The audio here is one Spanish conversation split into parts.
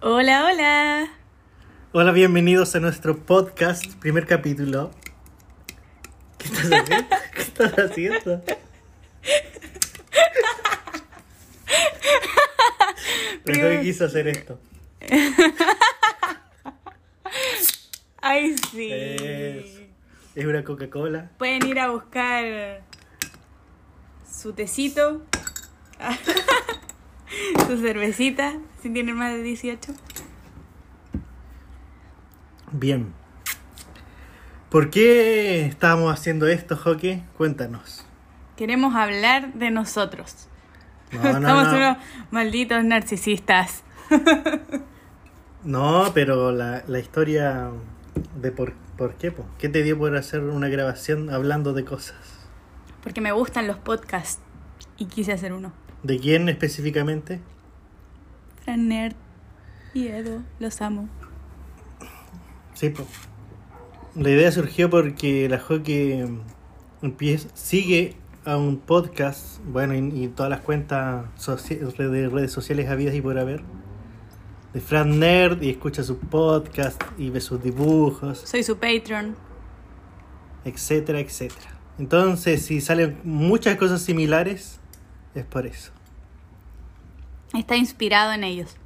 Hola, hola. Hola, bienvenidos a nuestro podcast, primer capítulo. ¿Qué estás haciendo? ¿Qué estás haciendo? Pensé que quiso hacer esto. Ay, sí. Eso. Es una Coca-Cola. Pueden ir a buscar su tecito, su cervecita, si tienen más de 18. Bien. ¿Por qué estábamos haciendo esto, Joque? Cuéntanos. Queremos hablar de nosotros. No, no. unos malditos narcisistas. No, pero la, la historia de por, por qué, po. ¿Qué te dio por hacer una grabación hablando de cosas? Porque me gustan los podcasts y quise hacer uno. ¿De quién específicamente? Nerd y Edo, los amo. Sí, po. La idea surgió porque la Joque empieza, sigue a un podcast, bueno, y, y todas las cuentas de redes sociales habidas y por haber, de Fran Nerd, y escucha su podcast y ve sus dibujos, Soy su Patreon. etcétera, etcétera. Entonces, si salen muchas cosas similares, es por eso. Está inspirado en ellos.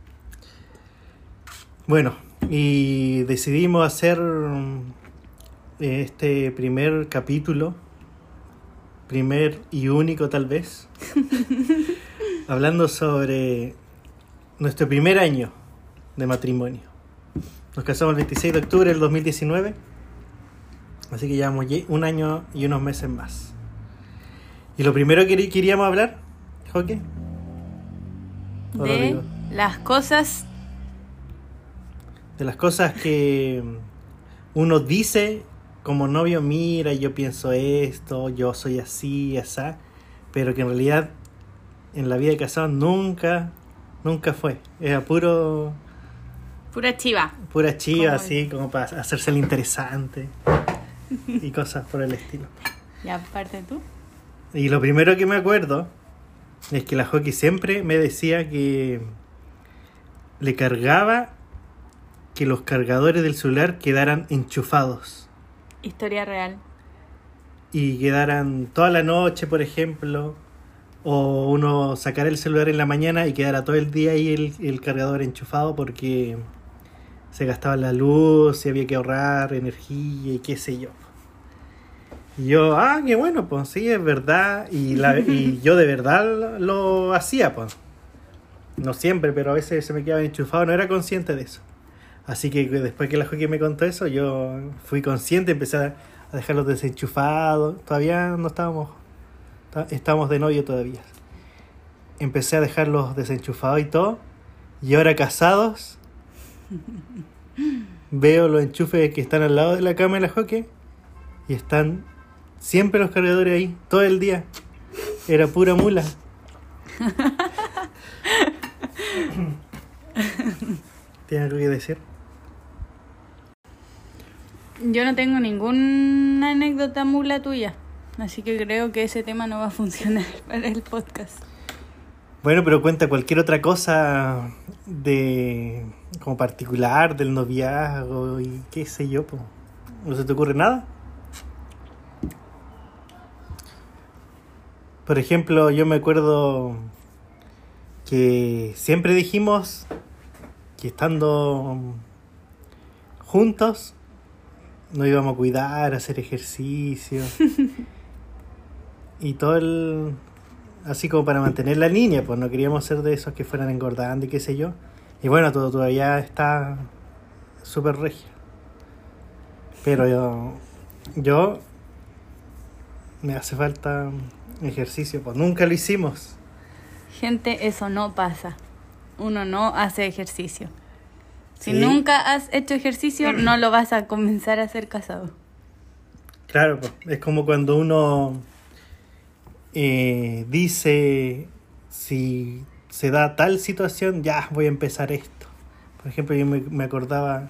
Bueno, y decidimos hacer mm, este primer capítulo, primer y único tal vez, hablando sobre nuestro primer año de matrimonio. Nos casamos el 26 de octubre del 2019, así que llevamos un año y unos meses más. Y lo primero que queríamos hablar, Joque, ¿O lo De las cosas de las cosas que uno dice como novio, mira, yo pienso esto, yo soy así, asá, pero que en realidad en la vida de casado nunca, nunca fue. Era puro, pura chiva. pura chiva, así, como para hacerse el interesante y cosas por el estilo. Y aparte tú. Y lo primero que me acuerdo es que la Hockey siempre me decía que le cargaba que los cargadores del celular quedaran enchufados Historia real. y quedaran toda la noche, por ejemplo, o uno sacar el celular en la mañana y quedara todo el día ahí el, el cargador enchufado porque se gastaba la luz y había que ahorrar energía y qué sé yo. Y yo, ah, qué bueno, pues sí, es verdad. Y, la, y yo de verdad lo, hacía, pues. No siempre, pero a veces se me quedaba enchufado, no era consciente de eso. Así que después que la Joaquín me contó eso, yo fui consciente, empecé a a dejarlos desenchufados. Todavía no estábamos, estábamos de novio todavía. Empecé a dejarlos desenchufados y todo. Y ahora casados, veo los enchufes que están al lado de la cama de la Joque y están siempre los cargadores ahí, todo el día. Era pura mula. ¿Tiene algo que decir? Yo no tengo ninguna anécdota mula tuya. Así que creo que ese tema no va a funcionar para el podcast. Bueno, pero cuenta cualquier otra cosa de como particular del noviazgo y qué sé yo, po. ¿No se te ocurre nada? Por ejemplo, yo me acuerdo que siempre dijimos que estando juntos nos íbamos a cuidar, a hacer ejercicio y todo el así como para mantener la línea, pues no queríamos ser de esos que fueran engordando y qué sé yo. Y bueno, todo todavía está súper regio. Pero yo, yo me hace falta ejercicio, pues nunca lo hicimos. Gente, eso no pasa. Uno no hace ejercicio. Si Sí. nunca has hecho ejercicio, no lo vas a comenzar a hacer casado. Claro, pues, es como cuando uno eh, dice si se da tal situación, ya voy a empezar esto. Por ejemplo, yo me, me acordaba,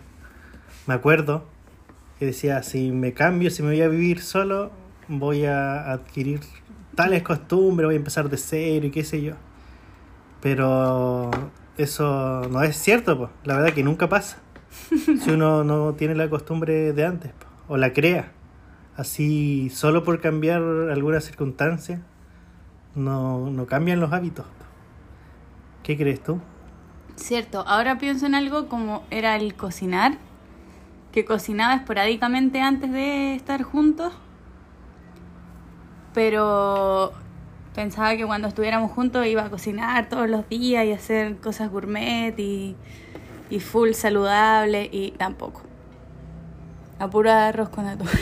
me acuerdo que decía, si me cambio, si me voy a vivir solo, voy a adquirir tales costumbres, voy a empezar de cero y qué sé yo. Pero eso no es cierto, pues. La verdad que nunca pasa. Si uno no tiene la costumbre de antes, po, o la crea. Así, solo por cambiar alguna circunstancia, no, no cambian los hábitos. po. ¿Qué crees tú? Cierto, ahora pienso en algo como era el cocinar, que cocinaba esporádicamente antes de estar juntos, pero pensaba que cuando estuviéramos juntos iba a cocinar todos los días y hacer cosas gourmet y, y full saludable y tampoco. A pura arroz con atún.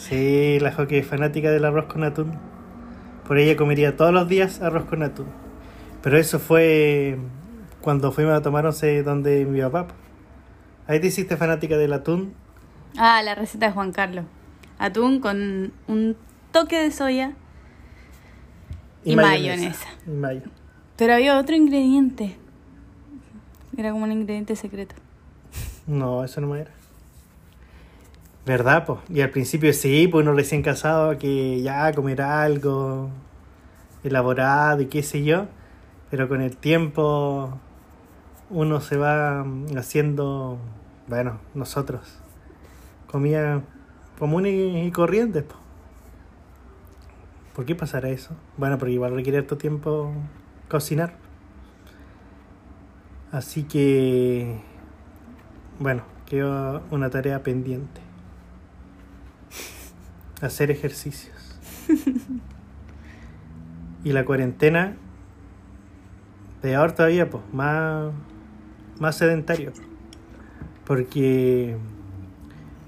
Sí, la Joque es fanática del arroz con atún. Por ella comería todos los días arroz con atún. Pero eso fue cuando fuimos a tomar once donde mi papá. Ahí te hiciste fanática del atún. Ah, la receta de Juan Carlos. Atún con un toque de soya y, mayonesa. Y mayo. Pero había otro ingrediente. Era como un ingrediente secreto. No, eso no me era. ¿Verdad, pues? Y al principio sí, pues uno recién casado que ya comer algo elaborado y qué sé yo. Pero con el tiempo uno se va haciendo, bueno, nosotros, comida común y, y corriente. po. ¿Por qué pasará eso? Bueno, porque igual requiere harto tiempo cocinar. Así que, bueno, quedó una tarea pendiente. Hacer ejercicios. y la cuarentena, peor todavía, pues, más, más sedentario. Porque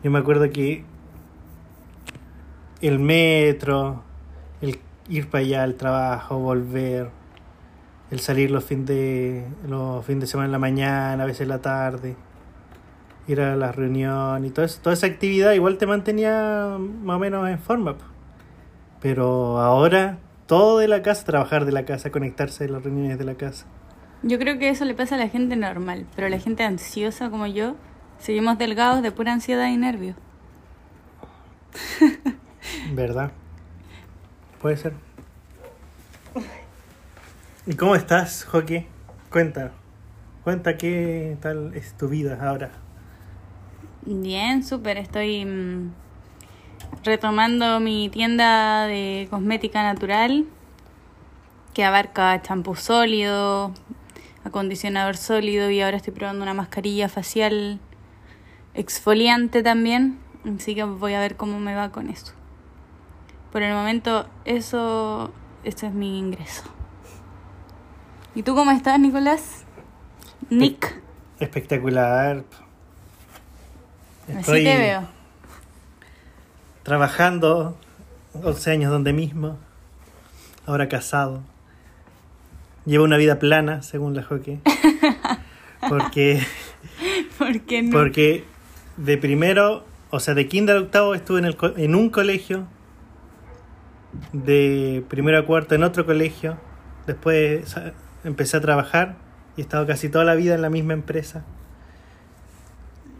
yo me acuerdo que el metro, el ir para allá al trabajo, volver, el salir los fines de, los fines de semana en la mañana, a veces en la tarde, ir a la reunión y todo eso, toda esa actividad igual te mantenía más o menos en forma. Pero ahora todo de la casa, trabajar de la casa, conectarse a las reuniones de la casa. Yo creo que eso le pasa a la gente normal, pero a la gente ansiosa como yo, seguimos delgados de pura ansiedad y nervios. ¿Verdad? Puede ser. ¿Y cómo estás, Joaquín? Cuenta. Cuenta qué tal es tu vida ahora. Bien, súper. Estoy mm, retomando mi tienda de cosmética natural que abarca champú sólido, acondicionador sólido y ahora estoy probando una mascarilla facial exfoliante también. Así que voy a ver cómo me va con eso. Por el momento, eso, es mi ingreso. ¿Y tú cómo estás, Nicolás? Nick. Espectacular. Así te veo. trabajando 11 años donde mismo, ahora casado. Llevo una vida plana, según la Joque. Porque, ¿Por qué no? porque de primero, o sea, de kinder a octavo estuve en, el, en un colegio, de primero a cuarto en otro colegio, después empecé a trabajar y he estado casi toda la vida en la misma empresa.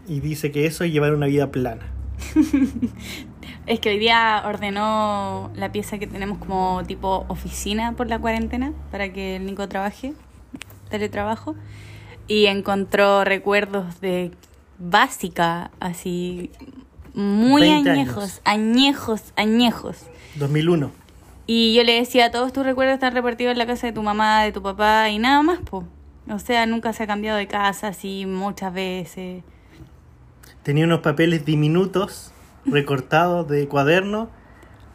Y dice que eso es llevar una vida plana. Es que hoy día ordenó la pieza que tenemos como tipo oficina por la cuarentena para que el Nico trabaje, teletrabajo, y encontró recuerdos de básica, así muy 20 añejos, añejos, añejos. 2001. Y yo le decía, todos tus recuerdos están repartidos en la casa de tu mamá, de tu papá y nada más, po. O sea, nunca se ha cambiado de casa así muchas veces. Tenía unos papeles diminutos recortados de cuaderno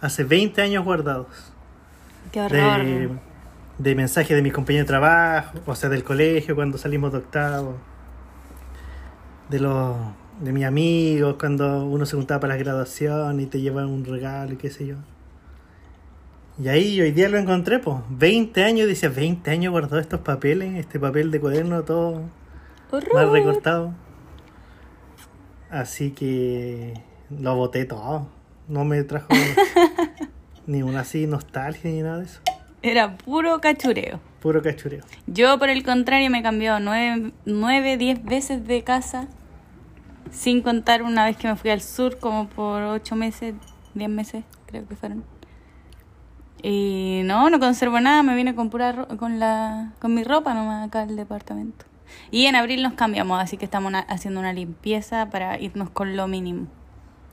hace 20 años guardados. Qué horror. De, de mensajes de mis compañeros de trabajo, o sea, del colegio cuando salimos de octavo. De los de mis amigos cuando uno se juntaba para la graduación y te llevaban un regalo y qué sé yo. Y ahí hoy día lo encontré, pues. 20 años, dice, 20 años guardado estos papeles, este papel de cuaderno todo Horror. más recortado. Así que lo boté todo. No me trajo ni una así nostalgia ni nada de eso. Era puro cachureo. Puro cachureo. Yo, por el contrario, me he cambiado nueve, nueve, diez veces de casa, sin contar una vez que me fui al sur, como por ocho meses, diez meses, creo que fueron. Y no, no conservo nada, me vine con pura con la con mi ropa nomás acá al departamento. Y en abril nos cambiamos, así que estamos haciendo una limpieza para irnos con lo mínimo.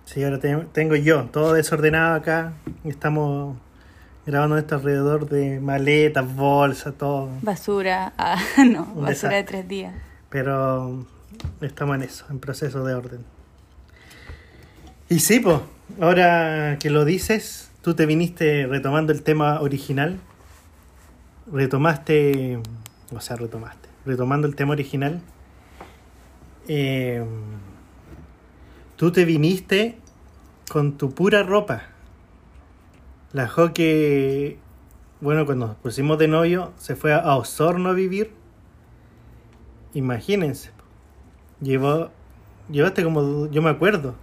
Sí, ahora te- tengo yo todo desordenado acá. Estamos grabando esto alrededor de maletas, bolsas, todo. Basura, ah, no, Un basura de tres días. Pero estamos en eso, en proceso de orden. Y sí, pues, ahora que lo dices, tú te viniste retomando el tema original. Retomaste, o sea, retomaste, retomando el tema original. eh, tú te viniste con tu pura ropa. La Jo que, bueno, cuando nos pusimos de novio, se fue a Osorno a vivir. Imagínense. Llevó, llevaste como, yo me acuerdo,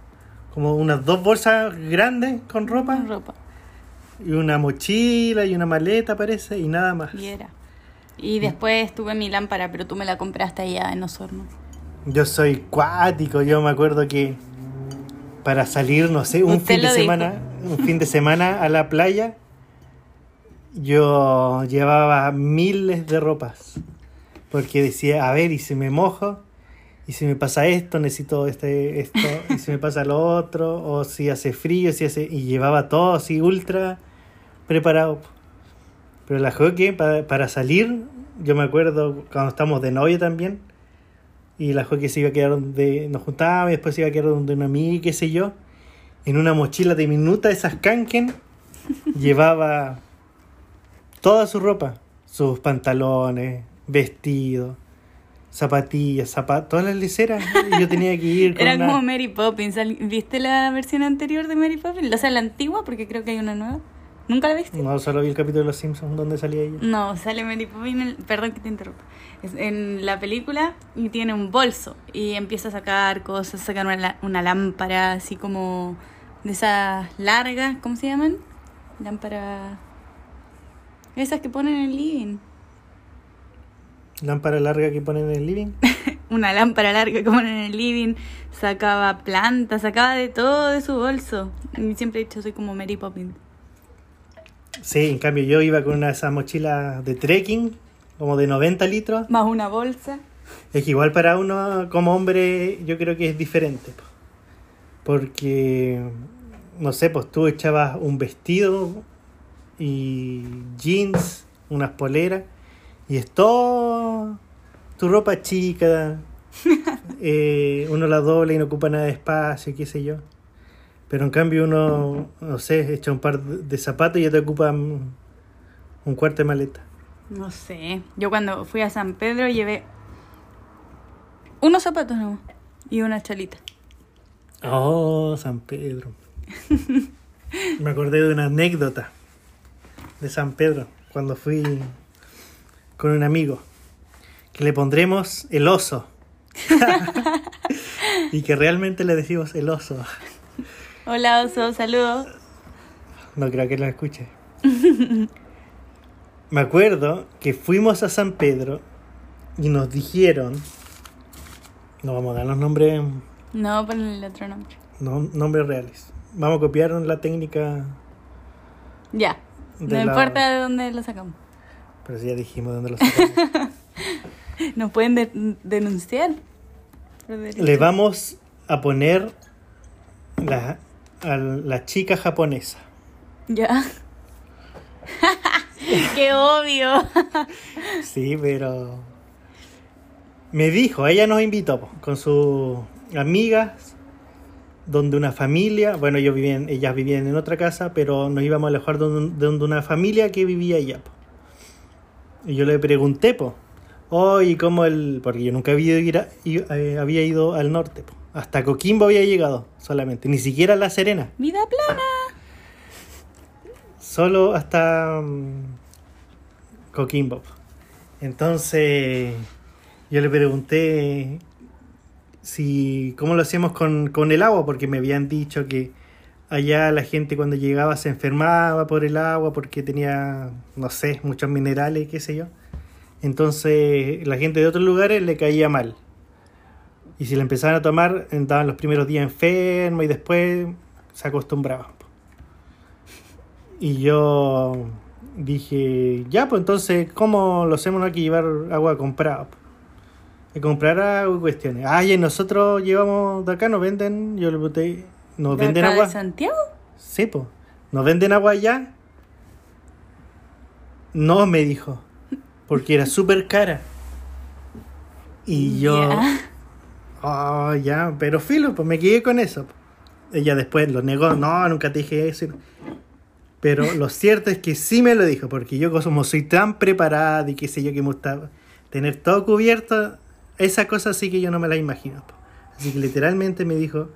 como unas dos bolsas grandes con ropa Con ropa. Y una mochila y una maleta parece y nada más. Y era. Y después tuve mi lámpara, pero tú me la compraste allá en Osorno. Yo soy cuático, yo me acuerdo que para salir, no sé, un Usted fin de dijo. semana, un fin de semana a la playa, yo llevaba miles de ropas. Porque decía, a ver, y si me mojo, y si me pasa esto, necesito este, esto, y si me pasa lo otro, o si hace frío, si hace. Y llevaba todo así ultra preparado. Pero la joque para, para salir, yo me acuerdo cuando estábamos de novio también, y la joque se iba a quedar donde nos juntábamos, y después se iba a quedar donde una amiga, qué sé yo, en una mochila diminuta de esas Kanken, llevaba toda su ropa, sus pantalones, vestidos, zapatillas, zapatos, todas las leceras, y yo tenía que ir con Era una- como Mary Poppins. ¿Al- ¿Viste la versión anterior de Mary Poppins? O sea, la antigua, porque creo que hay una nueva. ¿Nunca la viste? No, solo vi el capítulo de Los Simpsons donde salía ella. No, sale Mary Poppins, en el- perdón que te interrumpa, Es en la película y tiene un bolso y empieza a sacar cosas, sacar una, una lámpara así como de esas largas, ¿cómo se llaman? Lámpara... Esas que ponen en el living. Lámpara larga que ponen en el living. Una lámpara larga que ponen en el living, sacaba plantas, sacaba de todo de su bolso. Y siempre he dicho, soy como Mary Poppins. Sí, en cambio yo iba con una de esas mochilas de trekking, como de 90 litros. Más una bolsa. Es que igual para uno como hombre yo creo que es diferente. po. Porque, no sé, pues tú echabas un vestido y jeans, unas poleras, y es todo tu ropa chica. eh, uno la dobla y no ocupa nada de espacio, qué sé yo. Pero en cambio uno, no sé, echa un par de zapatos y ya te ocupan un cuarto de maleta. No sé. Yo cuando fui a San Pedro llevé unos zapatos nomás y una chalita. Oh, San Pedro. Me acordé de una anécdota de San Pedro cuando fui con un amigo que le pondremos el oso y que realmente le decimos el oso. Hola, oso, saludos. No creo que lo escuche. Me acuerdo que fuimos a San Pedro y nos dijeron, no vamos a dar los nombres, No, ponle el otro nombre. no, nombres reales. Vamos a copiar la técnica Ya. No la- importa de dónde lo sacamos. Pero si ya dijimos dónde lo sacamos. Nos pueden de- denunciar. Le vamos a poner la, a la chica japonesa. Ya. Qué obvio. Sí, pero... Me dijo, ella nos invitó con sus amigas, donde una familia, bueno, ellos vivían, ellas vivían en otra casa, pero nos íbamos a alejar de donde una familia que vivía allá. Po. Y yo le pregunté, pues, oye, ¿cómo el...? Porque yo nunca había, ir a- eh, había ido al norte, po. hasta Coquimbo había llegado solamente, ni siquiera La Serena. Vida plana. Solo hasta mm, Coquimbo. Entonces yo le pregunté si cómo lo hacíamos con, con el agua, porque me habían dicho que allá la gente cuando llegaba se enfermaba por el agua porque tenía, no sé, muchos minerales, qué sé yo. Entonces la gente de otros lugares le caía mal. Y si la empezaban a tomar, estaban los primeros días enfermos y después se acostumbraban. Y yo dije, ya, pues entonces, ¿cómo lo hacemos? No hay que llevar agua comprada. Que comprar agua y cuestiones. Ah, y nosotros llevamos de acá, nos venden, yo le pregunté, ¿nos ¿De venden acá agua? de Santiago? Sí, pues. ¿Nos venden agua allá? No, me dijo. Porque era súper cara. Y yo. Oh, ya, pero filo, pues me quedé con eso. Ella después lo negó, no, nunca te dije eso. Pero lo cierto es que sí me lo dijo, porque yo como soy tan preparada y qué sé yo que me gusta tener todo cubierto, esa cosa sí que yo no me la imagino. Así que literalmente me dijo,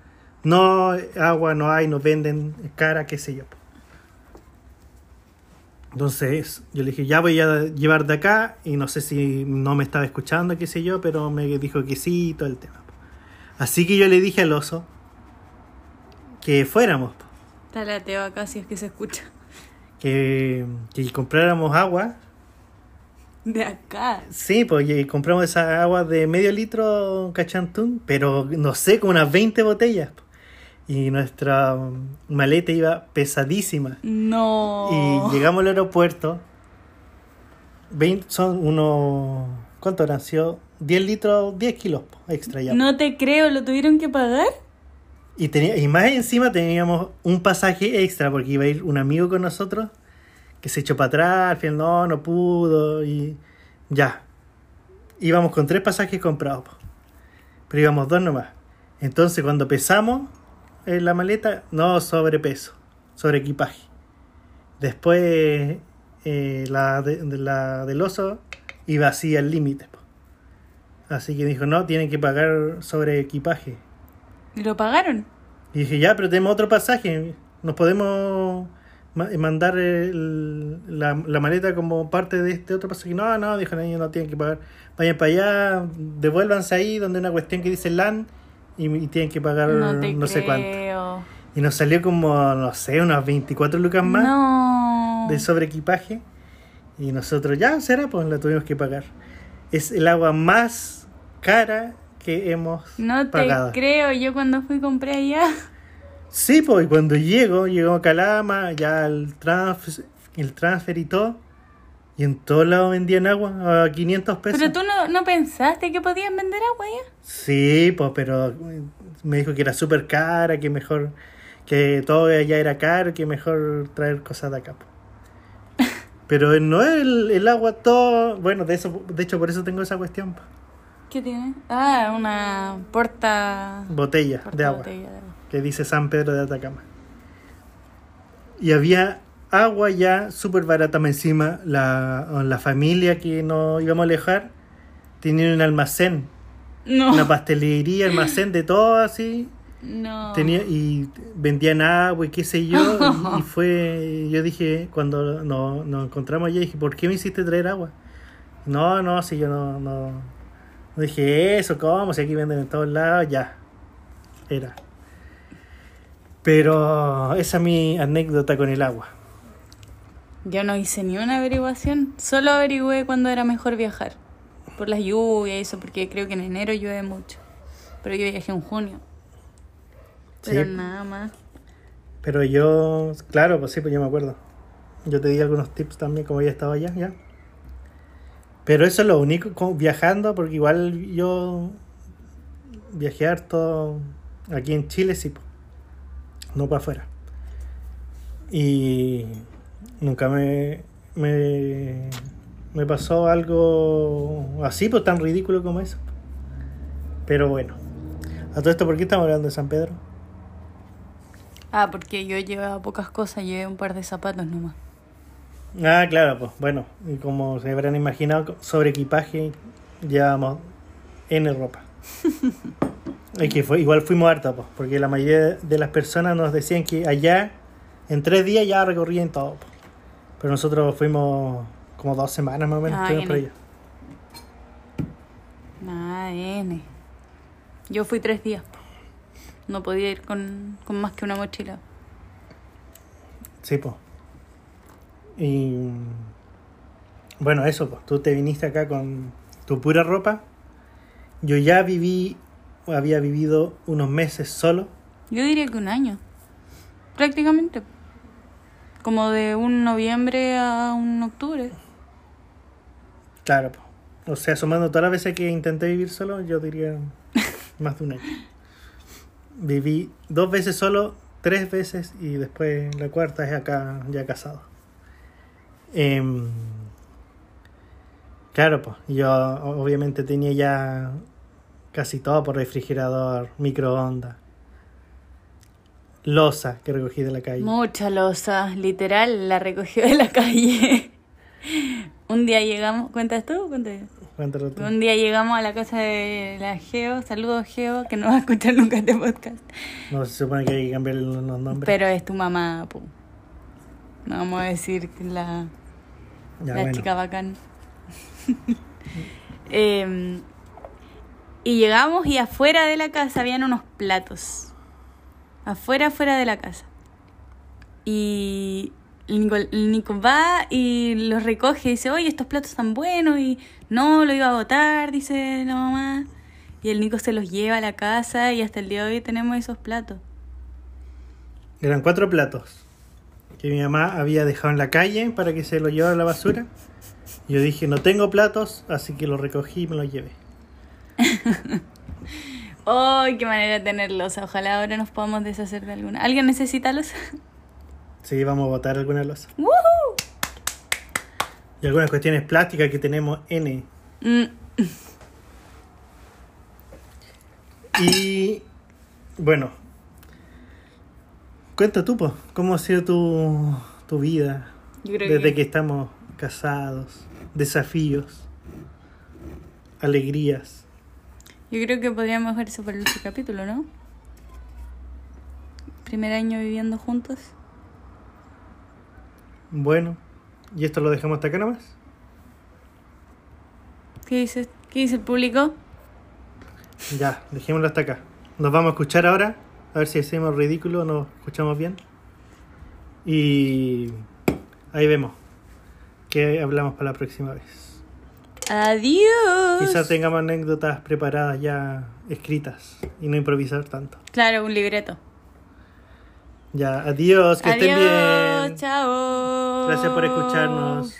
no, agua no hay, nos venden cara, qué sé yo. Entonces yo le dije, ya voy a llevar de acá y no sé si no me estaba escuchando, qué sé yo, pero me dijo que sí y todo el tema. Así que yo le dije al oso que fuéramos, Talateo acá si es que se escucha. que, que compráramos agua. De acá. Sí, pues compramos esa agua de medio litro cachantún, pero no sé, como unas 20 botellas. po. Y nuestra um, maleta iba pesadísima. No. Y llegamos al aeropuerto. 20, son unos. ¿Cuánto? Sido 10 litros, 10 kilos extra ya. No te creo, ¿lo tuvieron que pagar? Y, tenía, y más encima teníamos un pasaje extra porque iba a ir un amigo con nosotros que se echó para atrás, al final no, no pudo y ya. Íbamos con tres pasajes comprados, pero íbamos dos nomás. Entonces cuando pesamos en la maleta, no sobrepeso, sobre equipaje. Después eh, la, de- de la del oso iba así al límite. Así que dijo, no, tienen que pagar sobre equipaje. ¿Y lo pagaron? Y dije, ya, pero tenemos otro pasaje. Nos podemos ma- mandar el- la, la maleta como parte de este otro pasaje. No, no, dijo, ellos no tienen que pagar. Vayan para allá, devuélvanse ahí donde hay una cuestión que dice LAN y, y tienen que pagar No no, te sé cuánto. Y nos salió como, no sé, unas 24 lucas más No. de sobre equipaje. Y nosotros, ya, será, pues la tuvimos que pagar. Es el agua más cara que hemos No te pagado. creo, yo cuando fui compré allá. Sí, pues cuando llego, llego a Calama, ya el, trans, el transfer y todo, y en todos lados vendían agua a 500 pesos. Pero tú no, no pensaste que podían vender agua allá. Sí, pues, pero me dijo que era súper cara, que mejor, que todo allá era caro, que mejor traer cosas de acá. po. Pero no es el, el agua todo, bueno, de eso, de hecho por eso tengo esa cuestión. ¿Qué tiene? Ah, una porta. botella porta de agua. botella de agua. que dice San Pedro de Atacama. Y había agua ya súper barata más encima. La, la familia que nos íbamos a alejar tenía un almacén, No. una pastelería, almacén de todo así. no. Tenía, y vendían agua y qué sé yo. y, y fue, yo dije, cuando no- nos encontramos allá, dije, ¿por qué me hiciste traer agua? No, no, si yo no, no, no dije eso, ¿cómo? Si aquí venden en todos lados, ya. Era. Pero esa es mi anécdota con el agua. Yo no hice ni una averiguación. Solo averigüé cuándo era mejor viajar. Por las lluvias y eso, porque creo que en enero llueve mucho. Pero yo viajé en junio. Pero Sí. nada más. Pero yo, claro, pues sí, pues yo me acuerdo. Yo te di algunos tips también, como ya estaba allá, ya. Pero eso es lo único, como viajando, porque igual yo viajé harto aquí en Chile, sí, pues. no para afuera. Y nunca me, me, me pasó algo así, pues tan ridículo como eso. Pero bueno, a todo esto, ¿por qué estamos hablando de San Pedro? Ah, porque yo llevaba pocas cosas, llevé un par de zapatos nomás. Ah, claro, pues bueno, y como se habrán imaginado, sobre equipaje llevamos N ropa. y que fue, igual fuimos hartos, pues, porque la mayoría de las personas nos decían que allá en tres días ya recorrían todo. pues. Pero nosotros fuimos como dos semanas más o menos, Ah, estuvimos por allá. Nada, N. Yo fui tres días. No podía ir con, con más que una mochila. Sí, pues. Y bueno, eso, pues. Tú te viniste acá con tu pura ropa. Yo ya viví, había vivido unos meses solo. Yo diría que un año. Prácticamente. Como de un noviembre a un octubre. Claro, po. o sea, sumando todas las veces que intenté vivir solo, yo diría más de un año. Viví dos veces solo, tres veces y después la cuarta es acá ya casado. Em, claro, pues yo obviamente tenía ya casi todo por refrigerador, microondas, losa que recogí de la calle. Mucha losa, literal, la recogió de la calle. un día llegamos, ¿cuentas tú? o? Cuéntalo tú. Un día llegamos a la casa de la Geo, saludos Geo, que no va a escuchar nunca este podcast. No se supone que hay que cambiar los nombres. Pero es tu mamá. No vamos a decir que la, Ya, la bueno. chica bacán. Em, y llegamos y afuera de la casa habían unos platos. Afuera, afuera de la casa. Y el Nico, va y los recoge y dice, oye, estos platos están buenos y no, lo iba a botar, dice la mamá. Y el Nico se los lleva a la casa y hasta el día de hoy tenemos esos platos. Eran cuatro platos que mi mamá había dejado en la calle para que se los llevara a la basura. Yo dije, no tengo platos, así que los recogí y me los llevé. ¡Ay, qué manera de tenerlos! Ojalá ahora nos podamos deshacer de alguna. ¿Alguien necesita los? Sí, vamos a botar alguna losa. ¡Woohoo! Y algunas cuestiones plásticas que tenemos N. Mm, Y bueno, cuenta tú, po, ¿cómo ha sido tu, tu vida desde que, que estamos casados? Desafíos, alegrías. Yo creo que podríamos dejar eso para el otro capítulo, ¿no? Primer año viviendo juntos. Bueno, y esto lo dejamos hasta acá nomás. ¿Qué dice, ¿Qué dice el público? Ya, dejémoslo hasta acá. Nos vamos a escuchar ahora, a ver si hacemos ridículo o nos escuchamos bien. Y ahí vemos que hablamos para la próxima vez. Adiós. Quizás tengamos anécdotas preparadas ya escritas y no improvisar tanto. Claro, un libreto. Ya, adiós, que estén bien. chao. Gracias por escucharnos.